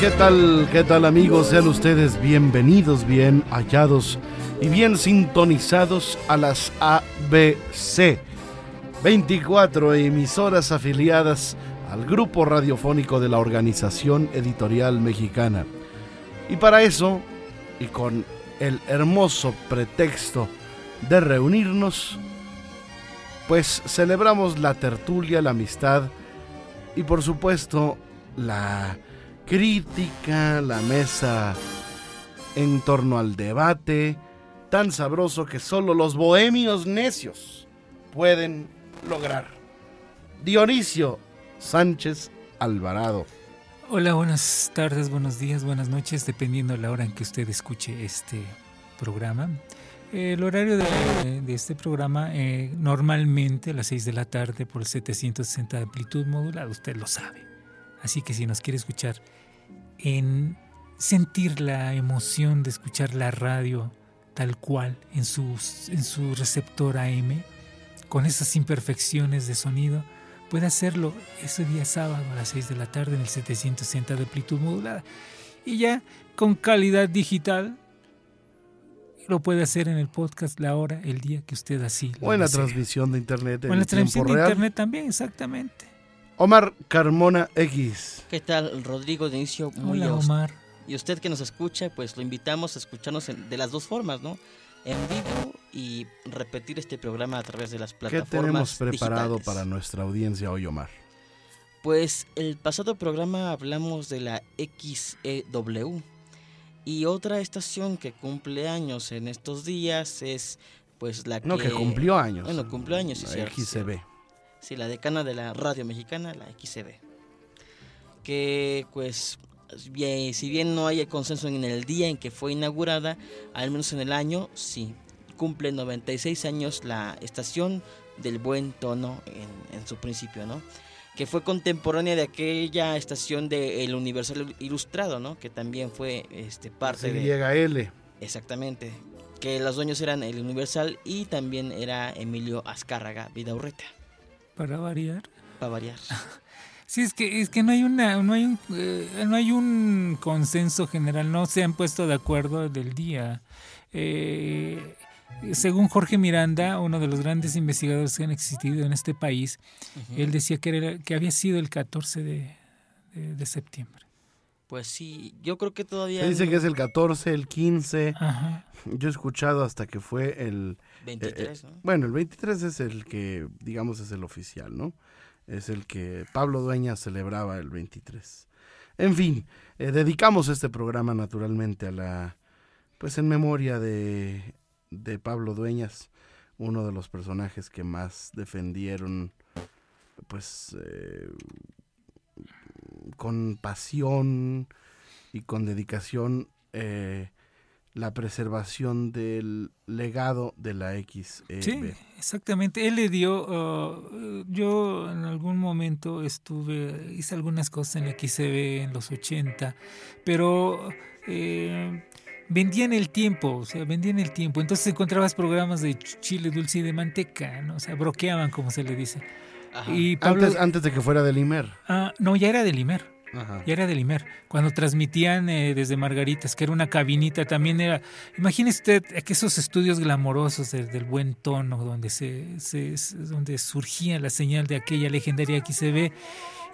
¿Qué tal, qué tal amigos? Sean ustedes bienvenidos, bien hallados y bien sintonizados a las ABC. 24 emisoras afiliadas al grupo radiofónico de la Organización Editorial Mexicana. Y para eso, y con el hermoso pretexto de reunirnos, pues celebramos la tertulia, la amistad y por supuesto la crítica, la mesa en torno al debate, tan sabroso que solo los bohemios necios pueden lograr. Dionisio Sánchez Alvarado. Hola, buenas tardes, buenos días, buenas noches, dependiendo de la hora en que usted escuche este programa. El horario de, este programa eh, normalmente a las 6 de la tarde por el 760 de amplitud modulada, usted lo sabe. Así que si nos quiere escuchar en sentir la emoción de escuchar la radio tal cual en, sus, en su receptor AM, con esas imperfecciones de sonido, puede hacerlo ese día sábado a las 6 de la tarde en el 760 de amplitud modulada. Y ya con calidad digital lo puede hacer en el podcast la hora, el día que usted así lo O en la transmisión de internet. O en la transmisión de internet también, exactamente. Omar Carmona X. ¿Qué tal, Rodrigo de inicio? Muy Hola, Omar. Y usted que nos escucha, pues lo invitamos a escucharnos de las dos formas, ¿no? En vivo y repetir este programa a través de las plataformas. ¿Qué tenemos preparado para nuestra audiencia hoy, Omar? Pues el pasado programa hablamos de la XEW y otra estación que cumple años en estos días es pues la que... No, que cumplió años. Bueno, cumplió años, sí, la XCB. Sí, la decana de la radio mexicana, la XCB. Que pues bien, si bien no hay consenso en el día en que fue inaugurada, al menos en el año, sí, cumple 96 años la estación del buen tono en, en su principio, ¿no? Que fue contemporánea de aquella estación de El Universal Ilustrado, ¿no? Que también fue este, parte de... Llega L. Exactamente. Que los dueños eran El Universal y también era Emilio Azcárraga Vidaurreta. Para variar. Para variar. Sí, es que, es que no hay una, no hay un, eh, no hay un consenso general, no se han puesto de acuerdo del día. Eh, según Jorge Miranda, uno de los grandes investigadores que han existido en este país, él decía que, era, que había sido el 14 de, de, de, septiembre. Pues sí, yo creo que todavía... Se dice que es el 14, el 15. Ajá. Yo he escuchado hasta que fue el... 23, ¿no? Bueno, el 23 es el que, digamos, es el oficial, ¿no? Es el que Pablo Dueñas celebraba el 23. En fin, eh, dedicamos este programa naturalmente a la, pues en memoria de, de Pablo Dueñas, uno de los personajes que más defendieron, pues, eh, con pasión y con dedicación eh, la preservación del legado de la X. sí, exactamente. Él le dio, uh, yo en algún momento estuve, hice algunas cosas en la XCB en los 80, pero eh, vendían el tiempo, o sea, vendían el tiempo. Entonces encontrabas programas de chile dulce y de manteca, ¿no? O sea, broqueaban, como se le dice. Y antes, antes de que fuera del Imer. Ah, no, ya era del Imer. Y era del Imer. Cuando transmitían eh, desde Margaritas, que era una cabinita, también era. Imagínese usted que esos estudios glamorosos del, buen tono, donde, se, se, donde surgía la señal de aquella legendaria XCB.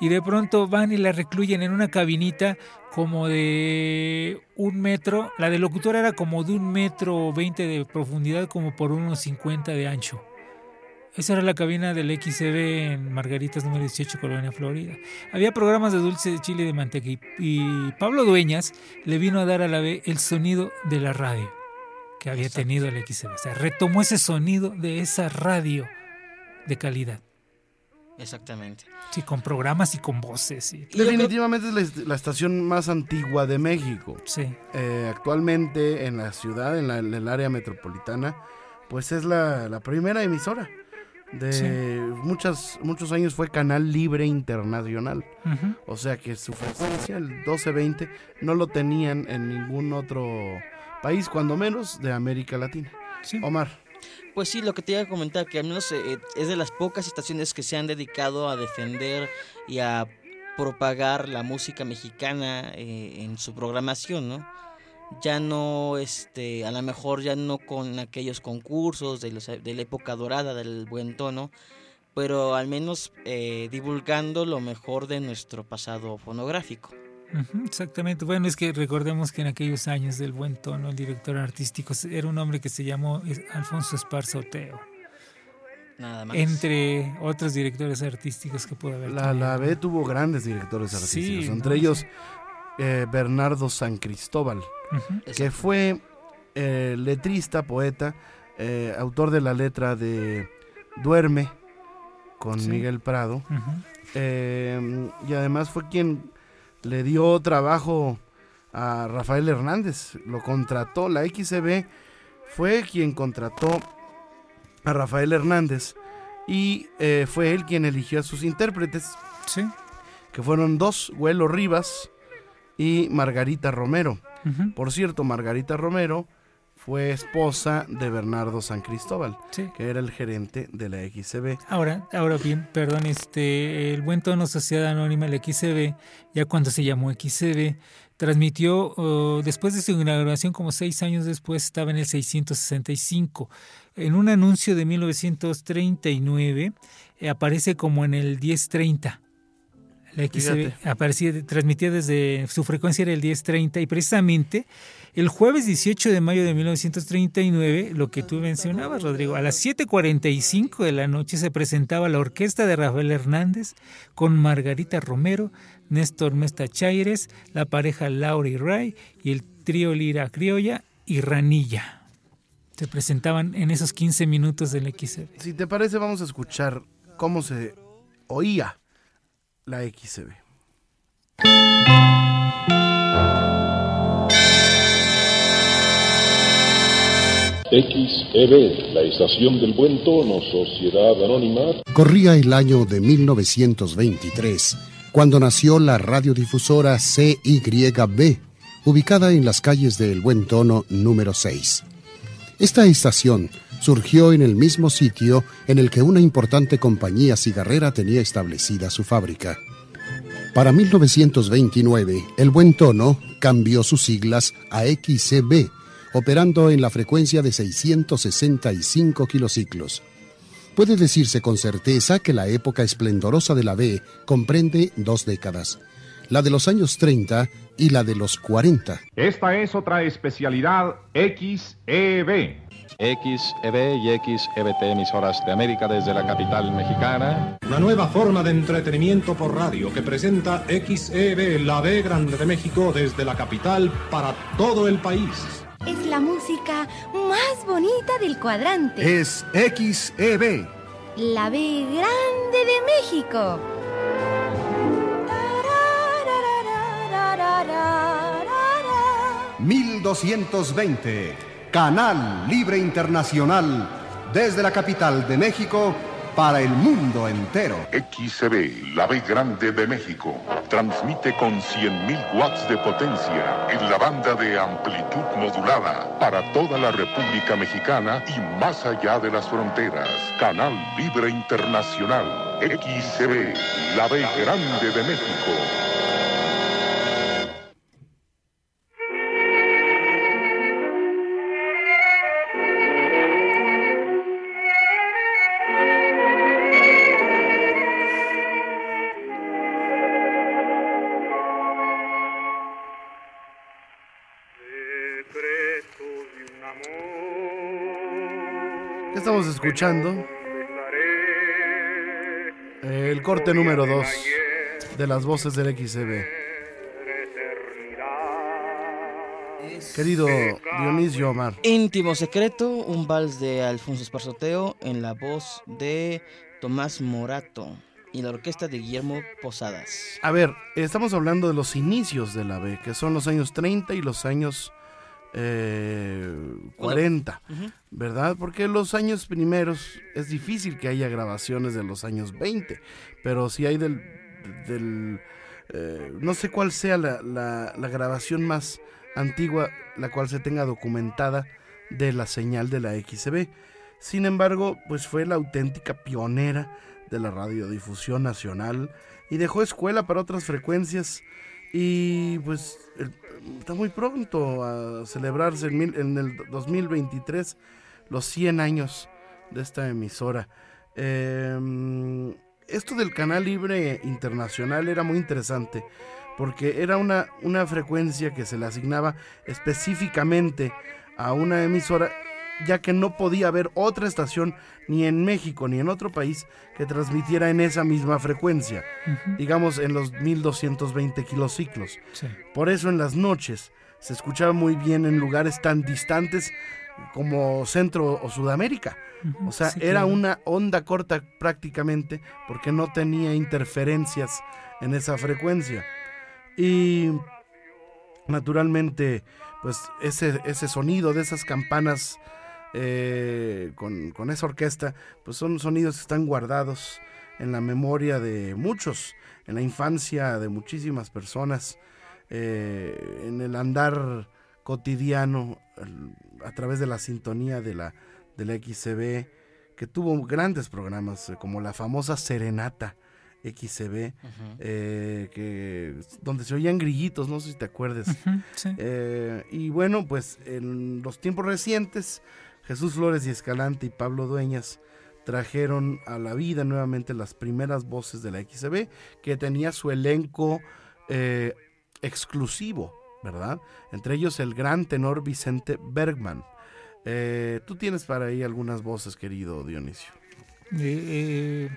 y de pronto van y la recluyen en una cabinita como de un metro, la del locutor era como de un metro veinte de profundidad como por unos 50 de ancho. Esa era la cabina del XCB en Margaritas número 18, Colonia, Florida. Había programas de dulce de chile y de manteca y, Pablo Dueñas le vino a dar a la vez el sonido de la radio que había tenido el XCB. O sea, retomó ese sonido de esa radio de calidad. Exactamente. Sí, con programas y con voces. Definitivamente es la, estación más antigua de México. Sí. Eh, actualmente en la ciudad, en, el área metropolitana, pues es la primera emisora de muchas, muchos años fue Canal Libre Internacional. O sea que su frecuencia, el 1220, no lo tenían en ningún otro país, cuando menos de América Latina. Omar. Pues sí, lo que te iba a comentar, que al menos eh, es de las pocas estaciones que se han dedicado a defender y a propagar la música mexicana eh, en su programación, ¿no? Ya no, este, a lo mejor ya no con aquellos concursos de, los, de la época dorada del buen tono, pero al menos eh, divulgando lo mejor de nuestro pasado fonográfico. exactamente. Bueno, es que recordemos que en aquellos años del buen tono, el director artístico era un hombre que se llamó Alfonso Esparza Oteo. Nada más. Entre otros directores artísticos que pudo haber. La, la B tuvo grandes directores artísticos, entre ellos eh, Bernardo San Cristóbal, que fue eh, letrista, poeta, eh, autor de la letra de Duerme con Miguel Prado, y además fue quien le dio trabajo a Rafael Hernández, lo contrató, la XCB fue quien contrató a Rafael Hernández y fue él quien eligió a sus intérpretes. Que fueron dos, Huelo Rivas y Margarita Romero. Por cierto, Margarita Romero fue esposa de Bernardo San Cristóbal, que era el gerente de la XCB. Ahora, ahora bien, perdón, este, el buen tono Sociedad Anónima, la XCB, ya cuando se llamó XCB, transmitió, oh, después de su inauguración, como seis años después, estaba en el 665. En un anuncio de 1939, eh, aparece como en el 1030 la XB aparecía, transmitía desde su frecuencia era el 1030 y precisamente el jueves 18 de mayo de 1939, lo que tú mencionabas, Rodrigo, a las 7:45 de la noche se presentaba la orquesta de Rafael Hernández con Margarita Romero, Néstor Mesta Chaires, la pareja Laura y Ray y el trío Lira Criolla y Ranilla. Se presentaban en esos 15 minutos del XB. Si te parece, vamos a escuchar cómo se oía la XCB. XEB, la estación del buen tono, Sociedad Anónima. Corría el año de 1923, cuando nació la radiodifusora CYB, ubicada en las calles del Buen Tono número 6. Esta estación surgió en el mismo sitio en el que una importante compañía cigarrera tenía establecida su fábrica. Para 1929, el Buen Tono cambió sus siglas a XCB, operando en la frecuencia de 665 kilociclos. Puede decirse con certeza que la época esplendorosa de la B comprende dos décadas, la de los años 30 y la de los 40. Esta es otra especialidad XEB XEB y XEBT emisoras de América desde la capital mexicana. Una nueva forma de entretenimiento por radio que presenta XEB, la B Grande de México desde la capital para todo el país. Es la música más bonita del cuadrante. Es XEB. La B Grande de México. 1220 Canal Libre Internacional, desde la capital de México para el mundo entero. XCB, la B Grande de México, transmite con 100.000 watts de potencia en la banda de amplitud modulada para toda la República Mexicana y más allá de las fronteras. Canal Libre Internacional, XCB, la B Grande de México. ¿Qué estamos escuchando? El corte número 2 de las voces del XCB. Querido Dionisio Omar. Íntimo secreto, un vals de Alfonso Esparzoteo en la voz de Tomás Morato y la orquesta de Guillermo Posadas. A ver, estamos hablando de los inicios de la B, que son los años 30 y los años eh, 40, ¿verdad? Porque los años primeros es difícil que haya grabaciones de los años 20, pero si hay del... del eh, no sé cuál sea la, la, la grabación más antigua, la cual se tenga documentada de la señal de la XCB. Sin embargo, pues fue la auténtica pionera de la radiodifusión nacional y dejó escuela para otras frecuencias y pues está muy pronto a celebrarse en, mil, en, el 2023 los 100 años de esta emisora. Eh, esto del canal libre internacional era muy interesante porque era una, una frecuencia que se le asignaba específicamente a una emisora ya que no podía haber otra estación ni en México ni en otro país que transmitiera en esa misma frecuencia, uh -huh. digamos en los 1220 kilociclos. Sí. Por eso en las noches se escuchaba muy bien en lugares tan distantes como Centro o Sudamérica. Uh -huh. O sea, sí, era claro. una onda corta prácticamente porque no tenía interferencias en esa frecuencia. Y naturalmente, pues ese, ese sonido de esas campanas eh, con, con, esa orquesta, pues son sonidos que están guardados en la memoria de muchos, en la infancia de muchísimas personas, eh, en el andar cotidiano, a través de la sintonía de la, de la XCB, que tuvo grandes programas, eh, como la famosa Serenata. XCB, uh -huh. eh, que, donde se oían grillitos, no sé si te acuerdes. Uh -huh, sí. eh, y bueno, pues en los tiempos recientes, Jesús Flores y Escalante y Pablo Dueñas trajeron a la vida nuevamente las primeras voces de la XCB, que tenía su elenco eh, exclusivo, ¿verdad? Entre ellos el gran tenor Vicente Bergman. Eh, Tú tienes para ahí algunas voces, querido Dionisio. Eh,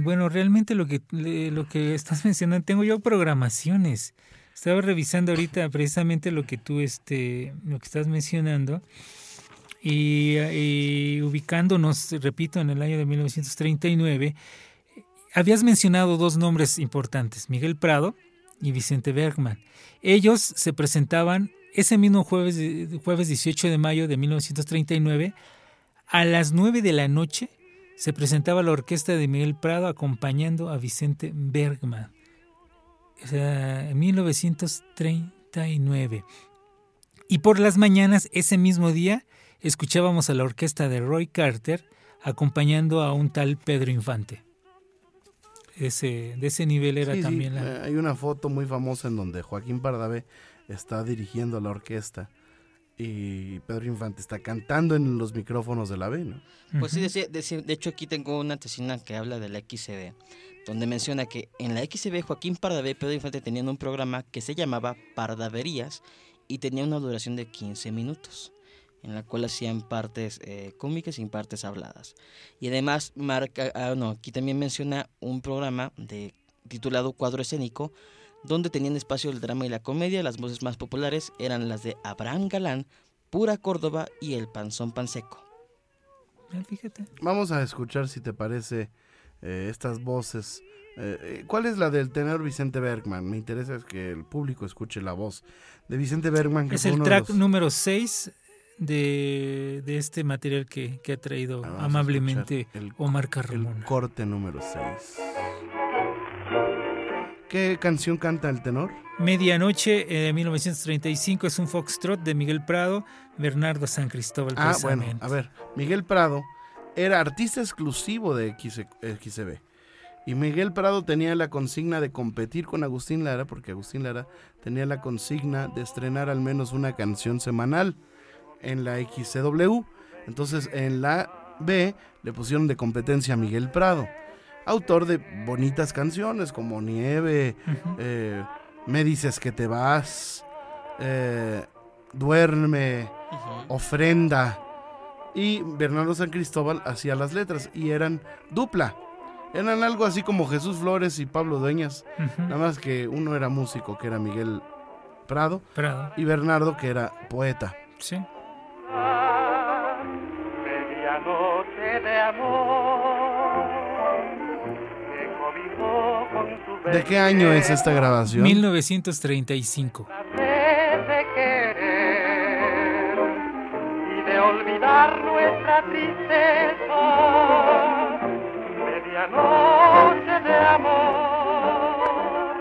bueno, realmente lo que, lo que estás mencionando, tengo yo programaciones. Estaba revisando ahorita precisamente lo que tú este, lo que estás mencionando. Y, ubicándonos, repito, en el año de 1939, habías mencionado dos nombres importantes, Miguel Prado y Vicente Bergman. Ellos se presentaban ese mismo jueves, jueves 18 de mayo de 1939 a las 9 de la noche se presentaba la orquesta de Miguel Prado acompañando a Vicente Bergman. O sea, en 1939. Y por las mañanas, ese mismo día, escuchábamos a la orquesta de Roy Carter acompañando a un tal Pedro Infante. Ese, de ese nivel era sí, también sí. la... Hay una foto muy famosa en donde Joaquín Pardavé está dirigiendo la orquesta y Pedro Infante está cantando en los micrófonos de la B, ¿no? Pues sí, de, de, de, hecho aquí tengo una tesina que habla de la XCB, donde menciona que en la XCB Joaquín Pardavé y Pedro Infante tenían un programa que se llamaba Pardaverías y tenía una duración de 15 minutos, en la cual hacían partes eh, cómicas y partes habladas. Y además marca, ah, no, aquí también menciona un programa de titulado Cuadro Escénico, donde tenían espacio el drama y la comedia. Las voces más populares eran las de Abraham Galán, Pura Córdoba y El Panzón Panseco. Fíjate. Vamos a escuchar, si te parece, eh, estas voces. Eh, ¿Cuál es la del tenor Vicente Bergman? Me interesa que el público escuche la voz de Vicente Bergman. Que es el track los... número 6 de, de, este material que, que ha traído amablemente el, Omar Carmona. El corte número 6. ¿Qué canción canta el tenor? Medianoche de eh, 1935 es un foxtrot de Miguel Prado, Bernardo San Cristóbal. Ah, bueno, a ver, Miguel Prado era artista exclusivo de XCB. Y Miguel Prado tenía la consigna de competir con Agustín Lara, porque Agustín Lara tenía la consigna de estrenar al menos una canción semanal en la XCW. Entonces en la B le pusieron de competencia a Miguel Prado autor de bonitas canciones como Nieve, uh -huh. eh, Me dices que te vas, eh, Duerme, uh ofrenda. Y Bernardo San Cristóbal hacía las letras y eran dupla. Eran algo así como Jesús Flores y Pablo Dueñas. Nada más que uno era músico, que era Miguel Prado. Prado. Y Bernardo, que era poeta. Sí. ¿De qué año es esta grabación? 1935. y de olvidar nuestra tristeza, medianoche de amor,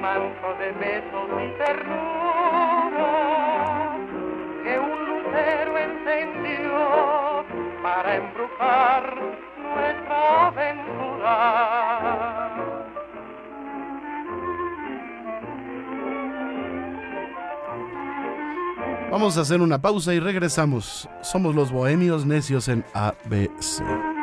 manto de besos y ternura, que un lucero encendió para embrujar nuestra aventura. Vamos a hacer una pausa y regresamos. Somos los bohemios necios en ABC.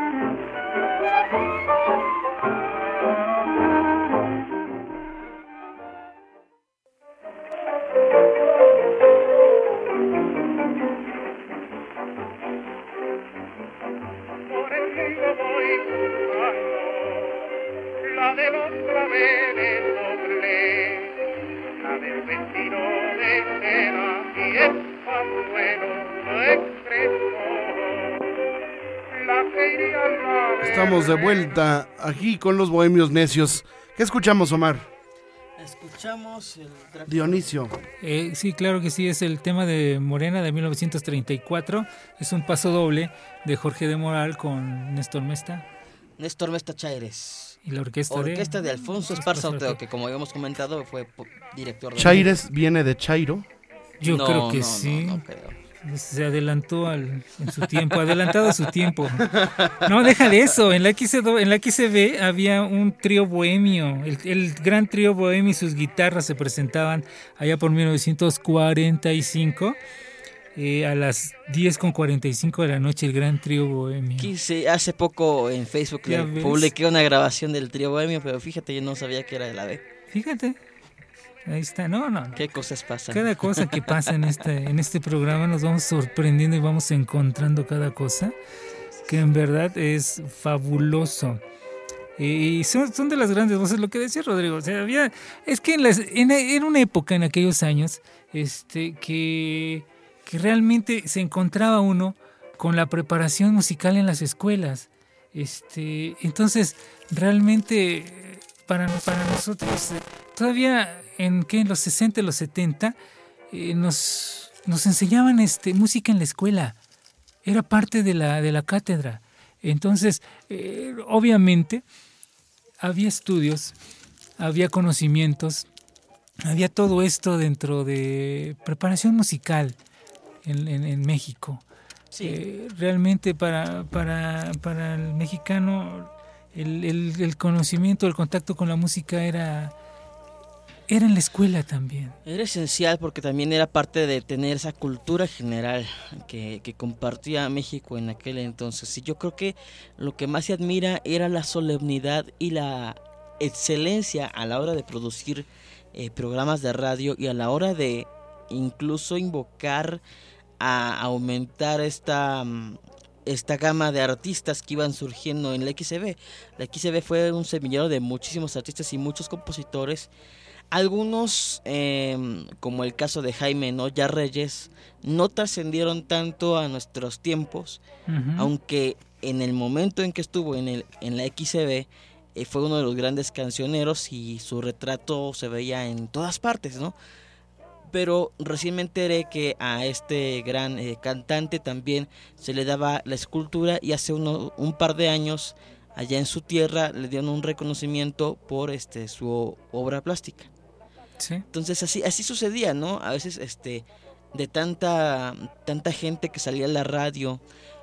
Estamos de vuelta aquí con los bohemios necios. ¿Qué escuchamos, Omar? Escuchamos el. Dionisio. Eh, sí, claro que sí, es el tema de Morena de 1934. Es un paso doble de Jorge de Moral con Néstor Mesta Néstor Mesta Chaires. y la orquesta, Orquesta de Alfonso Esparza Oteo, que como habíamos comentado fue director de... Chaires viene de Chairo. Yo No, creo que no, no, sí. no creo. Se adelantó al, en su tiempo, adelantado a su tiempo. No, déjale eso. En la, XCB, en la XCB había un trío bohemio. El, el gran trío bohemio y sus guitarras se presentaban allá por 1945. eh, a las 10.45 de la noche, el gran trío bohemio. Quise, hace poco en Facebook le publiqué una grabación del trío bohemio, pero fíjate, yo no sabía que era de la B. Fíjate. Ahí está. No, no. no. ¿Qué cosas pasan? Cada cosa que pasa en este, en este programa nos vamos sorprendiendo y vamos encontrando cada cosa que en verdad es fabuloso. Y son, son de las grandes voces, lo que decía Rodrigo. O sea, había, es que en, las, en, en una época, en aquellos años, este, que, que realmente se encontraba uno con la preparación musical en las escuelas. Este, entonces, realmente para, para nosotros, todavía en, ¿qué? en los 60, los 70, eh, nos, nos enseñaban este, música en la escuela. Era parte de la, de la cátedra. Entonces, eh, obviamente, había estudios, había conocimientos, había todo esto dentro de preparación musical en, en- en México. Eh, realmente para, para, para el mexicano el, el- el conocimiento, el contacto con la música era, era en la escuela también. Era esencial porque también era parte de tener esa cultura general que, que compartía México en aquel entonces. Y yo creo que lo que más se admira era la solemnidad y la excelencia a la hora de producir eh, programas de radio y a la hora de incluso invocar a aumentar esta, mm, esta gama de artistas que iban surgiendo en la XCB. La XCB fue un semillero de muchísimos artistas y muchos compositores. Algunos, eh, como el caso de Jaime Noya Reyes, no trascendieron tanto a nuestros tiempos, aunque en el momento en que estuvo en, el, en la XCB eh, fue uno de los grandes cancioneros y su retrato se veía en todas partes, ¿no? Pero recién me enteré que a este gran eh, cantante también se le daba la escultura y hace uno- un par de años allá en su tierra le dieron un reconocimiento por este su obra plástica. Sí. Entonces así así sucedía, ¿no? A veces este de tanta tanta gente que salía a la radio,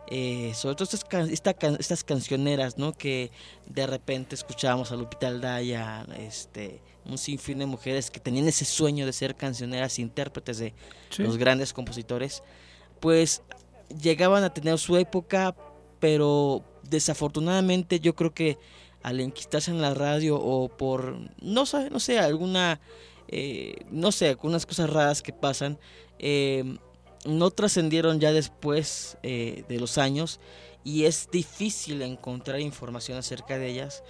eh, sobre todo estas, can- esta can- estas cancioneras, ¿no? Que de repente escuchábamos a Lupita Aldaya, este, un sinfín de mujeres que tenían ese sueño de ser cancioneras, intérpretes de Sí. los grandes compositores, pues llegaban a tener su época, pero desafortunadamente yo creo que al enquistarse en la radio o por, no sé, no sé, alguna, eh, no sé, algunas cosas raras que pasan, eh, no trascendieron ya después eh, de los años y es difícil encontrar información acerca de ellas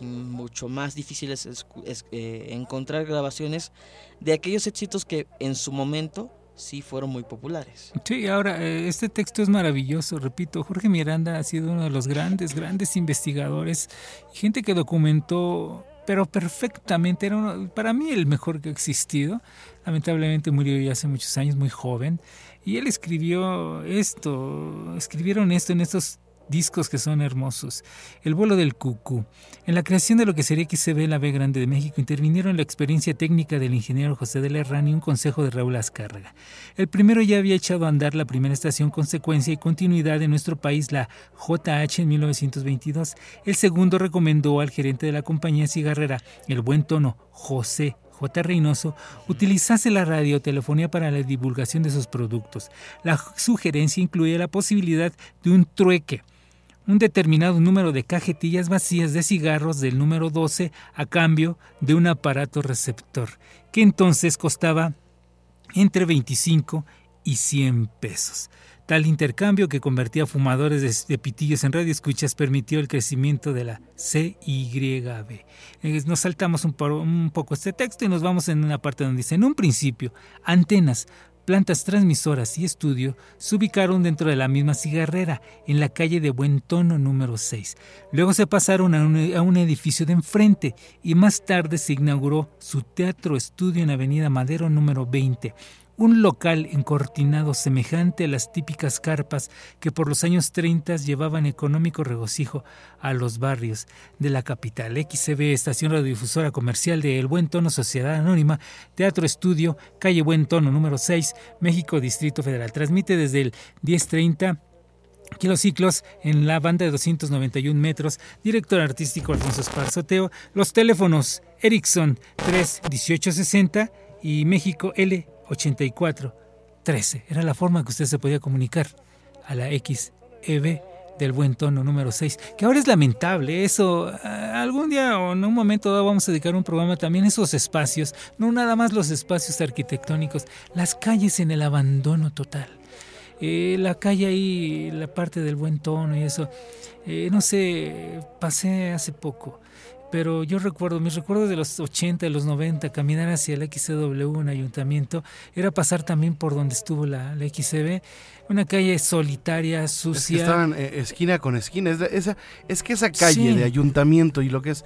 y mucho más difícil es, escu- es, eh, encontrar grabaciones de aquellos éxitos que en su momento sí fueron muy populares. Sí, ahora, eh, este texto es maravilloso, repito, Jorge Miranda ha sido uno de los grandes, grandes investigadores, gente que documentó, pero perfectamente, era uno- para mí el mejor que ha existido, lamentablemente murió ya hace muchos años, muy joven, y él escribió esto, escribieron esto en estos discos que son hermosos. El vuelo del cucú. En la creación de lo que sería XCB la B Grande de México intervinieron la experiencia técnica del ingeniero José de la Herrán y un consejo de Raúl Azcárraga. El primero ya había echado a andar la primera estación consecuencia y continuidad en nuestro país, la JH en 1922. El segundo recomendó al gerente de la compañía cigarrera, el buen tono José J. Reynoso, utilizase la radiotelefonía para la divulgación de sus productos. La sugerencia incluía la posibilidad de un trueque, un determinado número de cajetillas vacías de cigarros del número 12 a cambio de un aparato receptor, que entonces costaba entre 25 y 100 pesos. Tal intercambio que convertía fumadores de, pitillos en radioescuchas permitió el crecimiento de la CYB. Nos saltamos un, un poco este texto y nos vamos en una parte donde dice, en un principio, antenas, plantas transmisoras y estudio se ubicaron dentro de la misma cigarrera, en la calle de Buen Tono número 6. Luego se pasaron a un, a un edificio de enfrente y más tarde se inauguró su teatro estudio en Avenida Madero número 20 un local encortinado semejante a las típicas carpas que por los años 30 llevaban económico regocijo a los barrios de la capital. XCB, estación radiodifusora comercial de El Buen Tono Sociedad Anónima, Teatro Estudio, calle Buen Tono número 6, México, Distrito Federal. Transmite desde el 1030 kilociclos en la banda de 291 metros. Director artístico Alfonso Esparzoteo. Los teléfonos Ericsson 3 1860 y México L 8413. Era la forma que usted se podía comunicar a la XEB del buen tono número 6, que ahora es lamentable eso. ah, Algún día o en un momento dado vamos a dedicar un programa también a esos espacios, no nada más los espacios arquitectónicos, las calles en el abandono total. Eh, la calle ahí, la parte del buen tono y eso, eh, no sé, pasé hace poco, pero yo recuerdo, mis recuerdos de los 80, de los 90, caminar hacia el XCW, un ayuntamiento, era pasar también por donde estuvo la, la XCB, una calle solitaria, Es que sucia. estaban eh, esquina con esquina. Es, esa, es que esa calle Sí. de ayuntamiento y lo que es.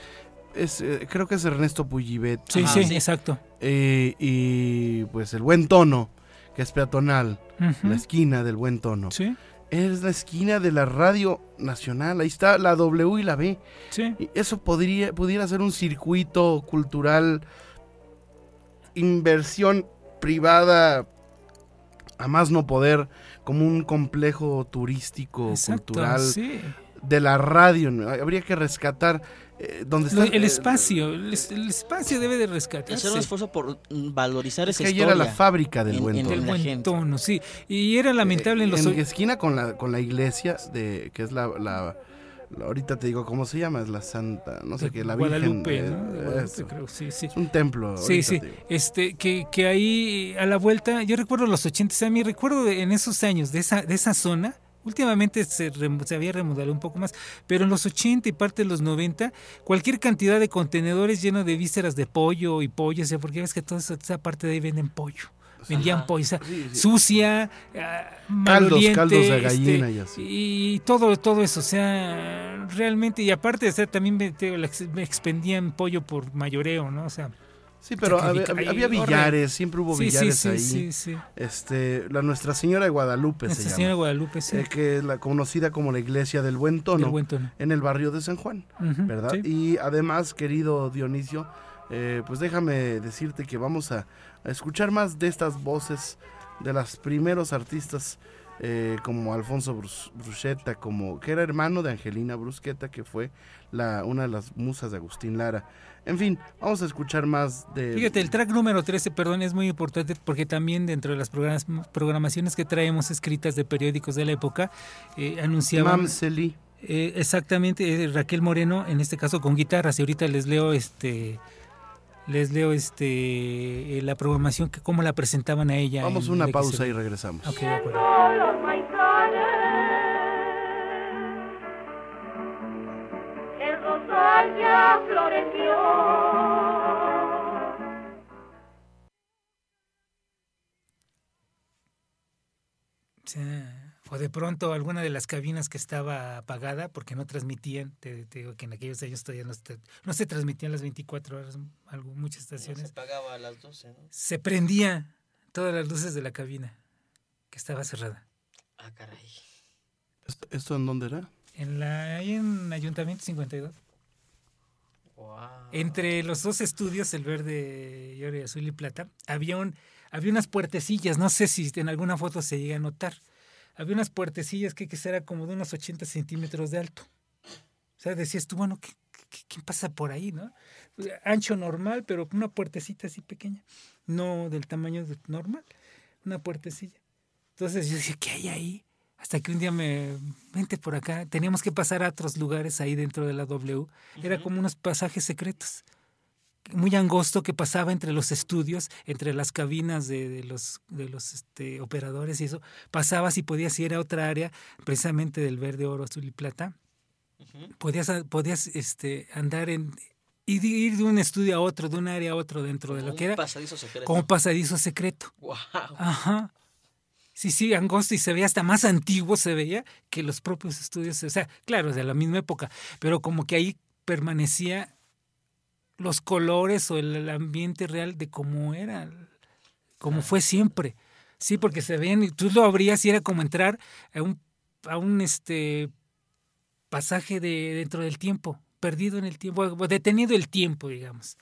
es eh, creo que es Ernesto Puyibet. Sí, sí, sí. exacto. Eh, y pues el buen tono, que es peatonal. La esquina del buen tono. Sí, Es la esquina de la radio nacional. Ahí está la W y la B. sí. Y eso podría, pudiera ser un circuito cultural, inversión privada a más no poder, como un complejo turístico, Exacto, cultural sí. De la radio. ¿no? Habría que rescatar eh, donde está el eh, espacio, el, es- el espacio debe de Hacer un rescatarse. esfuerzo por mm, valorizar Es esa que ahí historia. era la fábrica del en- buen en tono. La buen tono, sí. Y era lamentable en los... en esquina con la con la iglesia de que es la, la- la- ahorita te digo cómo se llama es la Santa no sé qué la Guadalupe, Virgen ¿no? De eh, Guadalupe, eso. creo, sí, sí. es un templo Sí, sí. Este, que, que ahí a la vuelta, yo recuerdo los 80, o sea, mi recuerdo de- en esos años de esa, de esa zona, últimamente se, se había remodelado un poco más, pero en los 80 y parte de los 90, cualquier cantidad de contenedores llenos de vísceras de pollo y pollo, o sea, porque ves que toda esa, esa parte de ahí venden pollo. Vendían sea, Sí, sí. sucia, ah, Caldos, caldos de este, gallina y así. y todo, todo eso, o sea, realmente, y aparte, o sea, también me, te- me expendían pollo por mayoreo, ¿no? O sea, sí pero había, billares siempre hubo sí, sí, billares sí, ahí sí, sí. este la Nuestra Señora de Guadalupe Nuestra se Señora de llama Guadalupe, sí. eh, que es la conocida como la iglesia del buen tono del buen tono. en el barrio de San Juan ¿verdad? Y además, querido Dionisio, eh, pues déjame decirte que vamos a, a escuchar más de estas voces de los primeros artistas eh, como Alfonso Brus- Bruschetta, como que era hermano de Angelina Brusqueta, que fue la, una de las musas de Agustín Lara. En fin, vamos a escuchar más de... Fíjate, el track número 13, perdón, es muy importante porque también dentro de las programaciones que traemos escritas de periódicos de la época, eh, anunciaban... Mamseli. Eh, exactamente, eh, Raquel Moreno, en este caso con guitarras, y ahorita les leo este les leo este la programación que cómo la presentaban a ella. Vamos en una pausa y regresamos. Ok, de acuerdo. los maizanes. El rosal ya floreció. Sí. O de pronto alguna de las cabinas que estaba apagada porque no transmitían, te, te digo que en aquellos años todavía no, se- no se transmitían las 24 horas, algo, muchas Se estaciones. pagaba a las 12, ¿no? Se prendía todas las luces de la cabina que estaba cerrada. Ah, caray. ¿Esto, esto en dónde era? En la, ahí en Ayuntamiento 52. Wow. Entre los dos estudios, el verde y oro y azul y plata, había, un, había unas puertecillas, no sé si en alguna foto se llega a notar. Había unas puertecillas que, que era como de unos 80 centímetros de alto. O sea, decías tú, bueno, ¿qué, qué, qué pasa por ahí, no? Ancho normal, pero una puertecita así pequeña. No del tamaño de- normal, una puertecilla. Entonces yo decía, ¿qué hay ahí? Hasta que un día me, vente por acá, teníamos que pasar a otros lugares ahí dentro de la W. Era como unos pasajes secretos muy angosto que pasaba entre los estudios, entre las cabinas de, de los, de los este, operadores y eso. Pasabas y podías ir a otra área, precisamente del verde, oro, azul y plata. Podías, a- podías este, andar en... Y de- ir de un estudio a otro, de un área a otro dentro de lo que era pasadizo secreto. como pasadizo secreto. Wow. Ajá. Sí, sí, angosto y se veía hasta más antiguo, se veía que los propios estudios, o sea, claro, de la misma época, pero como que ahí permanecía los colores o el, ambiente real de cómo era, como fue siempre. Sí, porque se veían, y tú lo abrías y era como entrar a un, a un este pasaje de dentro del tiempo, perdido en el tiempo, detenido el tiempo, digamos.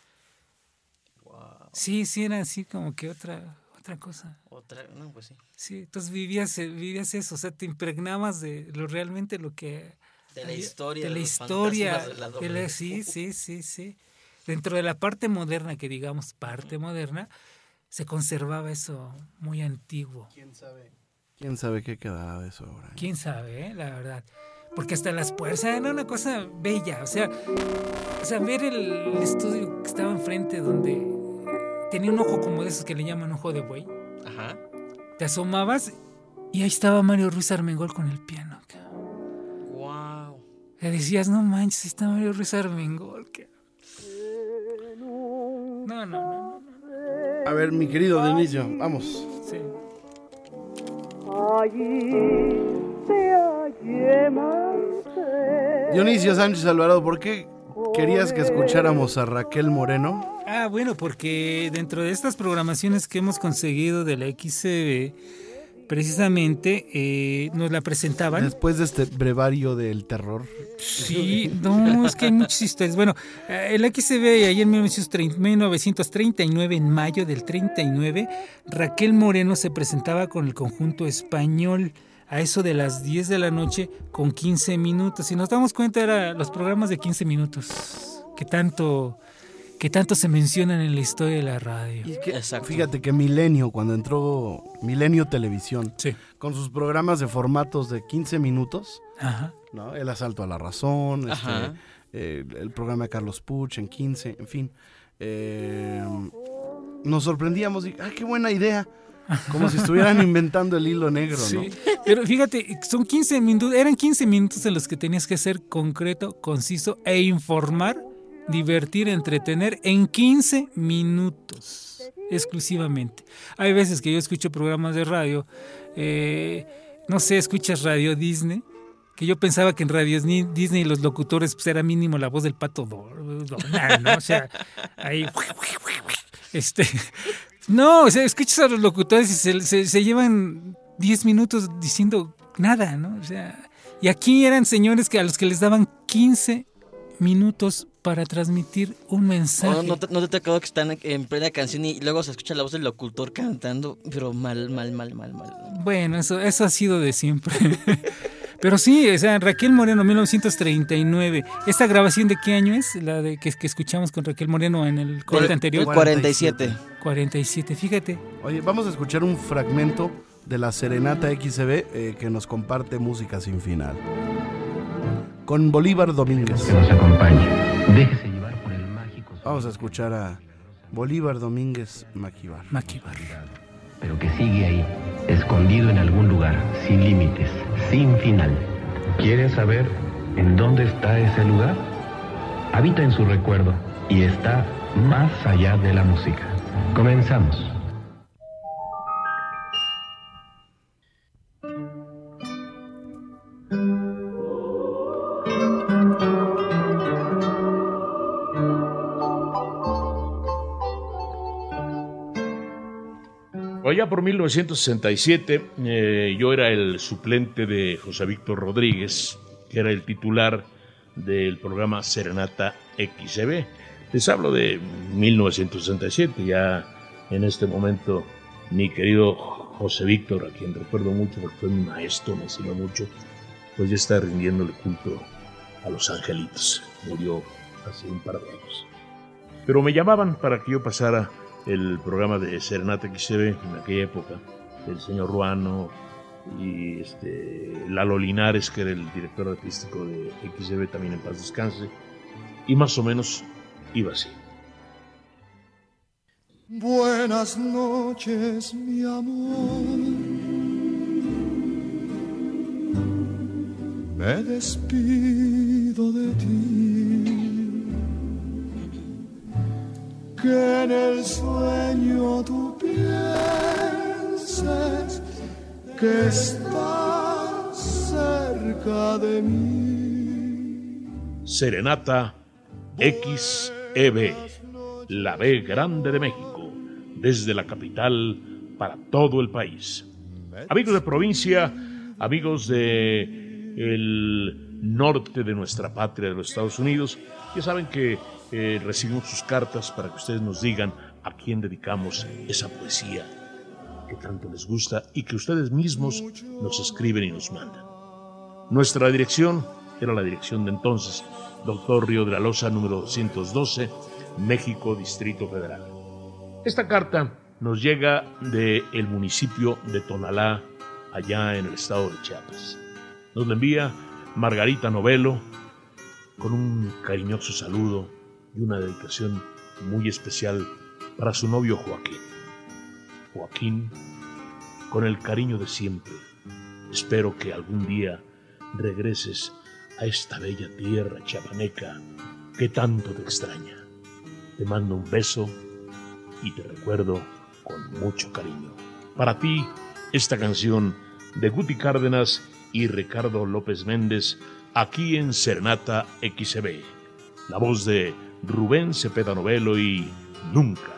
Sí, sí, era así como que otra, otra cosa. Otra, no, pues sí. Sí, entonces vivías, eh, vivías eso, o sea, te impregnabas de lo realmente lo que... De la historia, De la historia. de la sí, sí, sí, sí. Dentro de la parte moderna, que digamos parte moderna, se conservaba eso muy antiguo. ¿Quién sabe? ¿Quién sabe qué quedará de eso ahora? ¿Quién sabe, eh? la verdad? Porque hasta las puertas, era una cosa bella, o sea, o sea, ver el, el estudio que estaba enfrente donde tenía un ojo como de esos que le llaman ojo de buey. Ajá. Te asomabas y ahí estaba Mario Ruiz Armengol con el piano. Wow. Le decías, no manches, ahí está Mario Ruiz Armengol. ca-". No, no, no, no. A ver, mi querido Dionisio, vamos. Sí. Allí te hallé más Dionisio Sánchez Alvarado, ¿por qué querías que escucháramos a Raquel Moreno? Ah, bueno, porque dentro de estas programaciones que hemos conseguido de la XCB, precisamente eh, nos la presentaban. Después de este brevario del terror. Sí, no, es que hay muchas historias. Bueno, eh, el XCB ahí en 1930 1939, en mayo del 39, Raquel Moreno se presentaba con el conjunto español a eso de las 10 de la noche con 15 minutos. Si nos damos cuenta, eran los programas de 15 minutos que tanto, que tanto se mencionan en la historia de la radio. Y que, fíjate que Milenio, cuando entró Milenio Televisión, con sus programas de formatos de 15 minutos, Ajá. ¿no? El asalto a la razón, este, eh, el programa de Carlos Puch en 15, en fin. eh, nos sorprendíamos y, ¡ay, qué buena idea! Como si estuvieran inventando el hilo negro, ¿no? Sí, pero fíjate, son 15 minutos, eran 15 minutos en los que tenías que ser concreto, conciso e informar, divertir, entretener en 15 minutos exclusivamente. Hay veces que yo escucho programas de radio, eh, no sé, escuchas Radio Disney, que yo pensaba que en Radio Disney, los locutores pues era mínimo la voz del pato Do- Donald, ¿no? O sea, ahí este no, o sea, escuchas a los locutores y se, se- se llevan 10 minutos diciendo nada, ¿no? O sea, y aquí eran señores que a los que les daban 15 minutos para transmitir un mensaje. ¿O no, te, no te tocado que están en plena canción y luego se escucha la voz del locutor cantando, pero mal, mal, mal, mal, mal. Bueno, eso, eso ha sido de siempre. Pero sí, o sea, Raquel Moreno, 1939. ¿Esta grabación de qué año es? La de que, que escuchamos con Raquel Moreno en el corte El- anterior. el 47. 47, fíjate. Oye, vamos a escuchar un fragmento de la Serenata XCB eh, que nos comparte música sin final. Con Bolívar Domínguez. Que nos acompañe. Déjese llevar por el mágico. Vamos a escuchar a Bolívar Domínguez Maquivar. Maquivar. Pero que sigue ahí, escondido en algún lugar, sin límites, sin final. ¿Quieres saber en dónde está ese lugar? Habita en su recuerdo y está más allá de la música. Comenzamos. Allá por 1967 eh, yo era el suplente de José Víctor Rodríguez, que era el titular del programa Serenata XB. Les hablo de 1967, ya en este momento mi querido José Víctor, a quien recuerdo mucho porque fue mi maestro, me enseñó mucho, pues ya está rindiéndole culto a los angelitos. Murió hace un par de años. Pero me llamaban para que yo pasara el programa de Serenata XCB en aquella época, el señor Ruano y este, Lalo Linares, que era el director artístico de XCB, también en paz descanse, y más o menos iba así. Buenas noches, mi amor. Me despido de ti. Que en el sueño tú pienses que estás cerca de mí. Serenata XEB, la B grande de México, desde la capital para todo el país. Amigos de provincia, amigos de el norte de nuestra patria, de los Estados Unidos, ya saben que eh, recibimos sus cartas para que ustedes nos digan a quién dedicamos esa poesía que tanto les gusta y que ustedes mismos nos escriben y nos mandan. Nuestra dirección era la dirección de entonces, Doctor Río de la Loza, número 212, México, Distrito Federal. Esta carta nos llega del el municipio de Tonalá, allá en el estado de Chiapas. Nos la envía Margarita Novelo con un cariñoso saludo y una dedicación muy especial para su novio Joaquín. Joaquín, con el cariño de siempre, espero que algún día regreses a esta bella tierra chapaneca que tanto te extraña. Te mando un beso y te recuerdo con mucho cariño. Para ti, esta canción de Guti Cárdenas y Ricardo López Méndez, aquí en Serenata XB. La voz de Rubén Cepeda Novelo y Nunca.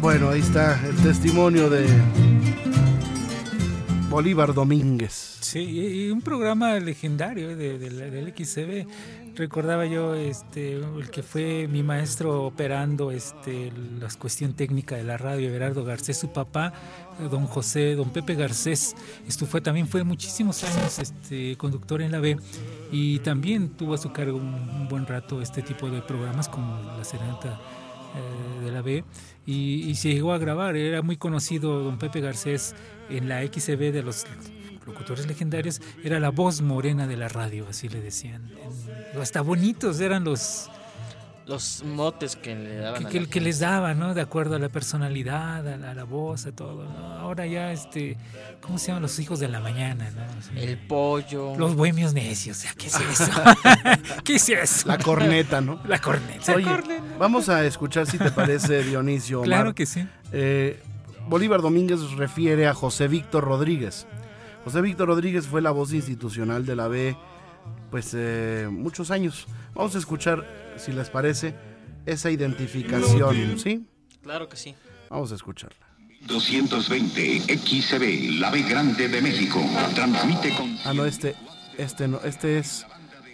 Bueno, ahí está el testimonio de Bolívar Domínguez. Sí, y un programa legendario de, de, del XCB. Recordaba yo este, el que fue mi maestro operando este, la cuestión técnica de la radio, Gerardo Garcés, su papá, don José, don Pepe Garcés. Esto fue, también fue muchísimos años este, conductor en la B y también tuvo a su cargo un, buen rato este tipo de programas como La Serenata eh, de la B y, y, se llegó a grabar. Era muy conocido don Pepe Garcés en la XCB de los locutores legendarios. Era la voz morena de la radio, así le decían. Hasta bonitos eran los los motes que le daban que, que, que, les daban, ¿no? De acuerdo a la personalidad, a la, a la voz, a todo, ¿no? Ahora ya, este, ¿cómo se llaman los hijos de la mañana, el pollo. Los bohemios necios, o sea, ¿qué es eso? ¿Qué es eso? La corneta, ¿no? La corneta. Oye, vamos a escuchar si te parece, Dionisio. Omar. Claro que sí. Eh, Bolívar Domínguez refiere a José Víctor Rodríguez. José Víctor Rodríguez fue la voz institucional de la B, pues eh, muchos años. Vamos a escuchar, si les parece, esa identificación, ¿sí? Claro que sí. Vamos a escucharla. 220 XCB, la B grande de México, transmite con... Ah, no, este, este no, este es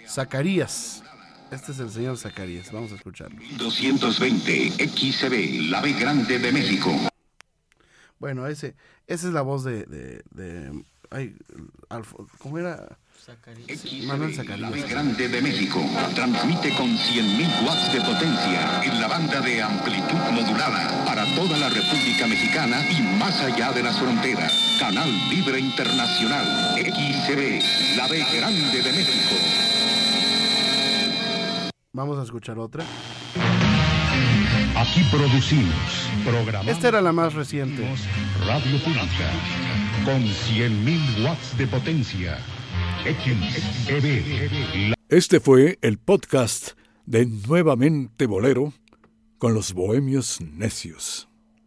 Zacarías. Este es el señor Zacarías, vamos a escucharlo. 220 XCB, la B grande de México. Bueno, ese, esa es la voz de, de, de ay, Alfo, ¿cómo era? Zacarías. Manuel Zacarías. La grande de México transmite con 100.000 watts de potencia en la banda de amplitud modulada para toda la República Mexicana y más allá de las fronteras. Canal Libre Internacional, XCB, la B grande de México. Vamos a escuchar otra. Aquí producimos programas. Esta era la más reciente. Radio Pública con 100.000 watts de potencia. XEB. Este fue el podcast de Nuevamente Bolero con los Bohemios Necios.